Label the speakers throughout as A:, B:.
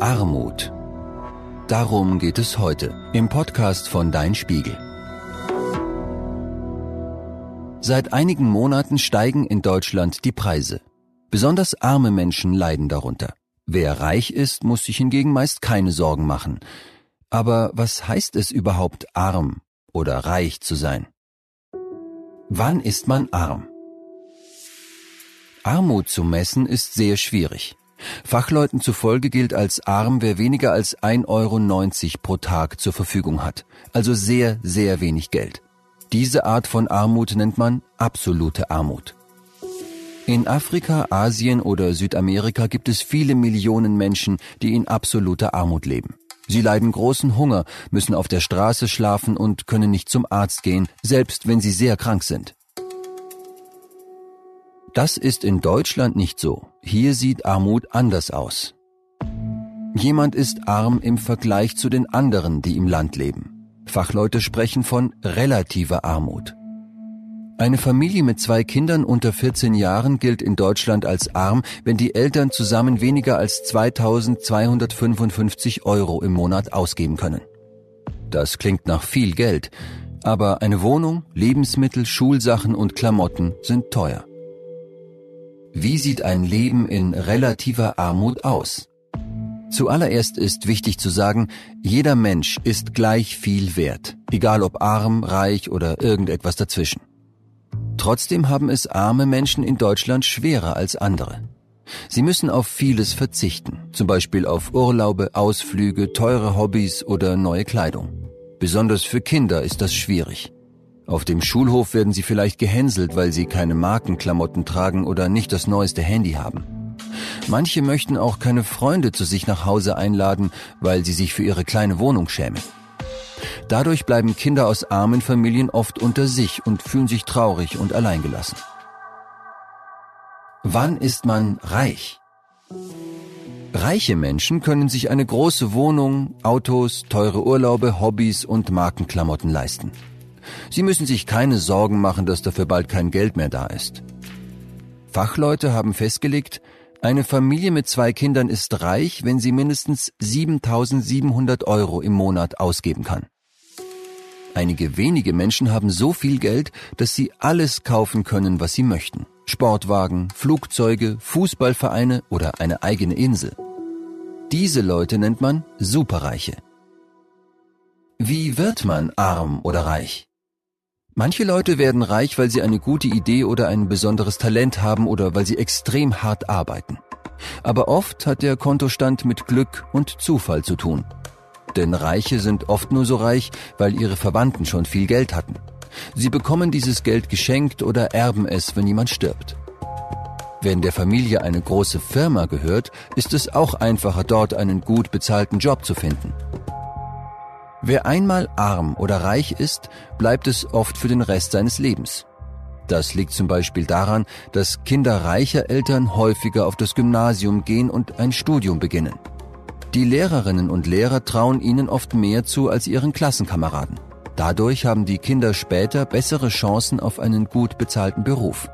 A: Armut. Darum geht es heute im Podcast von Dein Spiegel. Seit einigen Monaten steigen in Deutschland die Preise. Besonders arme Menschen leiden darunter. Wer reich ist, muss sich hingegen meist keine Sorgen machen. Aber was heißt es überhaupt arm oder reich zu sein? Wann ist man arm? Armut zu messen ist sehr schwierig. Fachleuten zufolge gilt als arm, wer weniger als 1,90 Euro pro Tag zur Verfügung hat, also sehr, sehr wenig Geld. Diese Art von Armut nennt man absolute Armut. In Afrika, Asien oder Südamerika gibt es viele Millionen Menschen, die in absoluter Armut leben. Sie leiden großen Hunger, müssen auf der Straße schlafen und können nicht zum Arzt gehen, selbst wenn sie sehr krank sind. Das ist in Deutschland nicht so. Hier sieht Armut anders aus. Jemand ist arm im Vergleich zu den anderen, die im Land leben. Fachleute sprechen von relativer Armut. Eine Familie mit zwei Kindern unter 14 Jahren gilt in Deutschland als arm, wenn die Eltern zusammen weniger als 2255 Euro im Monat ausgeben können. Das klingt nach viel Geld, aber eine Wohnung, Lebensmittel, Schulsachen und Klamotten sind teuer. Wie sieht ein Leben in relativer Armut aus? Zuallererst ist wichtig zu sagen, jeder Mensch ist gleich viel wert, egal ob arm, reich oder irgendetwas dazwischen. Trotzdem haben es arme Menschen in Deutschland schwerer als andere. Sie müssen auf vieles verzichten, zum Beispiel auf Urlaube, Ausflüge, teure Hobbys oder neue Kleidung. Besonders für Kinder ist das schwierig. Auf dem Schulhof werden sie vielleicht gehänselt, weil sie keine Markenklamotten tragen oder nicht das neueste Handy haben. Manche möchten auch keine Freunde zu sich nach Hause einladen, weil sie sich für ihre kleine Wohnung schämen. Dadurch bleiben Kinder aus armen Familien oft unter sich und fühlen sich traurig und alleingelassen. Wann ist man reich? Reiche Menschen können sich eine große Wohnung, Autos, teure Urlaube, Hobbys und Markenklamotten leisten. Sie müssen sich keine Sorgen machen, dass dafür bald kein Geld mehr da ist. Fachleute haben festgelegt, eine Familie mit zwei Kindern ist reich, wenn sie mindestens 7700 Euro im Monat ausgeben kann. Einige wenige Menschen haben so viel Geld, dass sie alles kaufen können, was sie möchten. Sportwagen, Flugzeuge, Fußballvereine oder eine eigene Insel. Diese Leute nennt man Superreiche. Wie wird man arm oder reich? Manche Leute werden reich, weil sie eine gute Idee oder ein besonderes Talent haben oder weil sie extrem hart arbeiten. Aber oft hat der Kontostand mit Glück und Zufall zu tun. Denn Reiche sind oft nur so reich, weil ihre Verwandten schon viel Geld hatten. Sie bekommen dieses Geld geschenkt oder erben es, wenn jemand stirbt. Wenn der Familie eine große Firma gehört, ist es auch einfacher, dort einen gut bezahlten Job zu finden. Wer einmal arm oder reich ist, bleibt es oft für den Rest seines Lebens. Das liegt zum Beispiel daran, dass Kinder reicher Eltern häufiger auf das Gymnasium gehen und ein Studium beginnen. Die Lehrerinnen und Lehrer trauen ihnen oft mehr zu als ihren Klassenkameraden. Dadurch haben die Kinder später bessere Chancen auf einen gut bezahlten Beruf.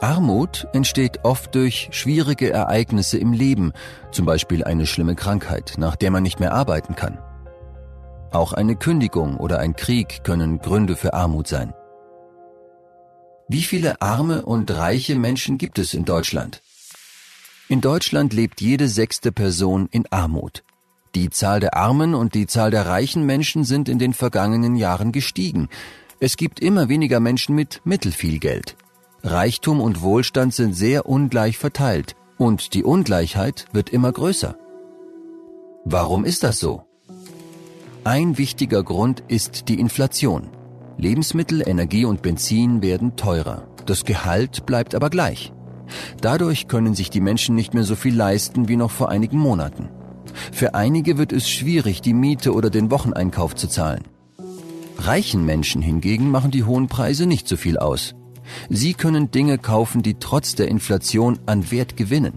A: Armut entsteht oft durch schwierige Ereignisse im Leben, zum Beispiel eine schlimme Krankheit, nach der man nicht mehr arbeiten kann. Auch eine Kündigung oder ein Krieg können Gründe für Armut sein. Wie viele arme und reiche Menschen gibt es in Deutschland? In Deutschland lebt jede sechste Person in Armut. Die Zahl der armen und die Zahl der reichen Menschen sind in den vergangenen Jahren gestiegen. Es gibt immer weniger Menschen mit mittelfiel Geld. Reichtum und Wohlstand sind sehr ungleich verteilt und die Ungleichheit wird immer größer. Warum ist das so? Ein wichtiger Grund ist die Inflation. Lebensmittel, Energie und Benzin werden teurer. Das Gehalt bleibt aber gleich. Dadurch können sich die Menschen nicht mehr so viel leisten wie noch vor einigen Monaten. Für einige wird es schwierig, die Miete oder den Wocheneinkauf zu zahlen. Reichen Menschen hingegen machen die hohen Preise nicht so viel aus. Sie können Dinge kaufen, die trotz der Inflation an Wert gewinnen.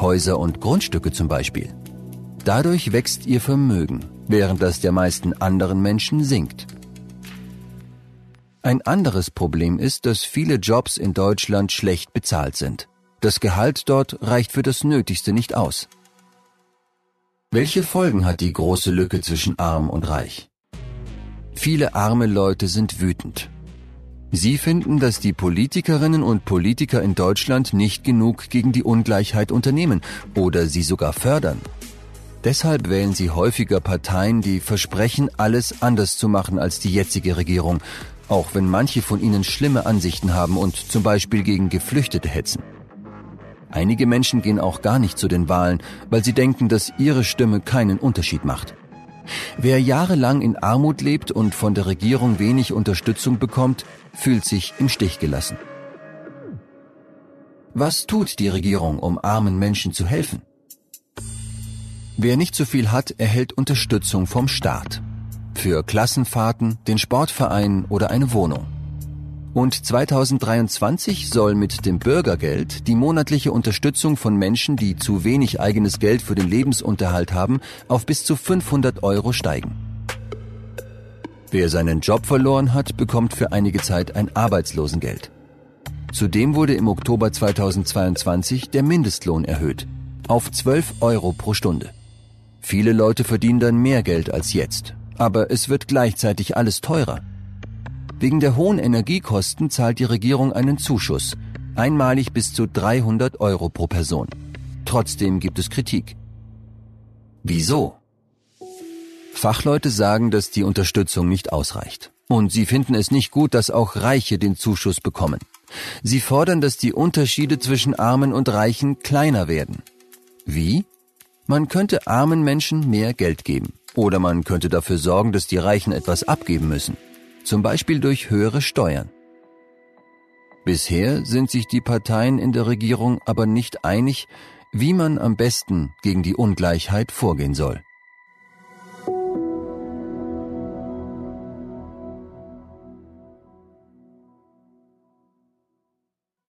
A: Häuser und Grundstücke zum Beispiel. Dadurch wächst ihr Vermögen während das der meisten anderen Menschen sinkt. Ein anderes Problem ist, dass viele Jobs in Deutschland schlecht bezahlt sind. Das Gehalt dort reicht für das Nötigste nicht aus. Welche Folgen hat die große Lücke zwischen arm und reich? Viele arme Leute sind wütend. Sie finden, dass die Politikerinnen und Politiker in Deutschland nicht genug gegen die Ungleichheit unternehmen oder sie sogar fördern. Deshalb wählen sie häufiger Parteien, die versprechen, alles anders zu machen als die jetzige Regierung, auch wenn manche von ihnen schlimme Ansichten haben und zum Beispiel gegen Geflüchtete hetzen. Einige Menschen gehen auch gar nicht zu den Wahlen, weil sie denken, dass ihre Stimme keinen Unterschied macht. Wer jahrelang in Armut lebt und von der Regierung wenig Unterstützung bekommt, fühlt sich im Stich gelassen. Was tut die Regierung, um armen Menschen zu helfen? Wer nicht so viel hat, erhält Unterstützung vom Staat. Für Klassenfahrten, den Sportverein oder eine Wohnung. Und 2023 soll mit dem Bürgergeld die monatliche Unterstützung von Menschen, die zu wenig eigenes Geld für den Lebensunterhalt haben, auf bis zu 500 Euro steigen. Wer seinen Job verloren hat, bekommt für einige Zeit ein Arbeitslosengeld. Zudem wurde im Oktober 2022 der Mindestlohn erhöht auf 12 Euro pro Stunde. Viele Leute verdienen dann mehr Geld als jetzt, aber es wird gleichzeitig alles teurer. Wegen der hohen Energiekosten zahlt die Regierung einen Zuschuss, einmalig bis zu 300 Euro pro Person. Trotzdem gibt es Kritik. Wieso? Fachleute sagen, dass die Unterstützung nicht ausreicht. Und sie finden es nicht gut, dass auch Reiche den Zuschuss bekommen. Sie fordern, dass die Unterschiede zwischen Armen und Reichen kleiner werden. Wie? Man könnte armen Menschen mehr Geld geben. Oder man könnte dafür sorgen, dass die Reichen etwas abgeben müssen. Zum Beispiel durch höhere Steuern. Bisher sind sich die Parteien in der Regierung aber nicht einig, wie man am besten gegen die Ungleichheit vorgehen soll.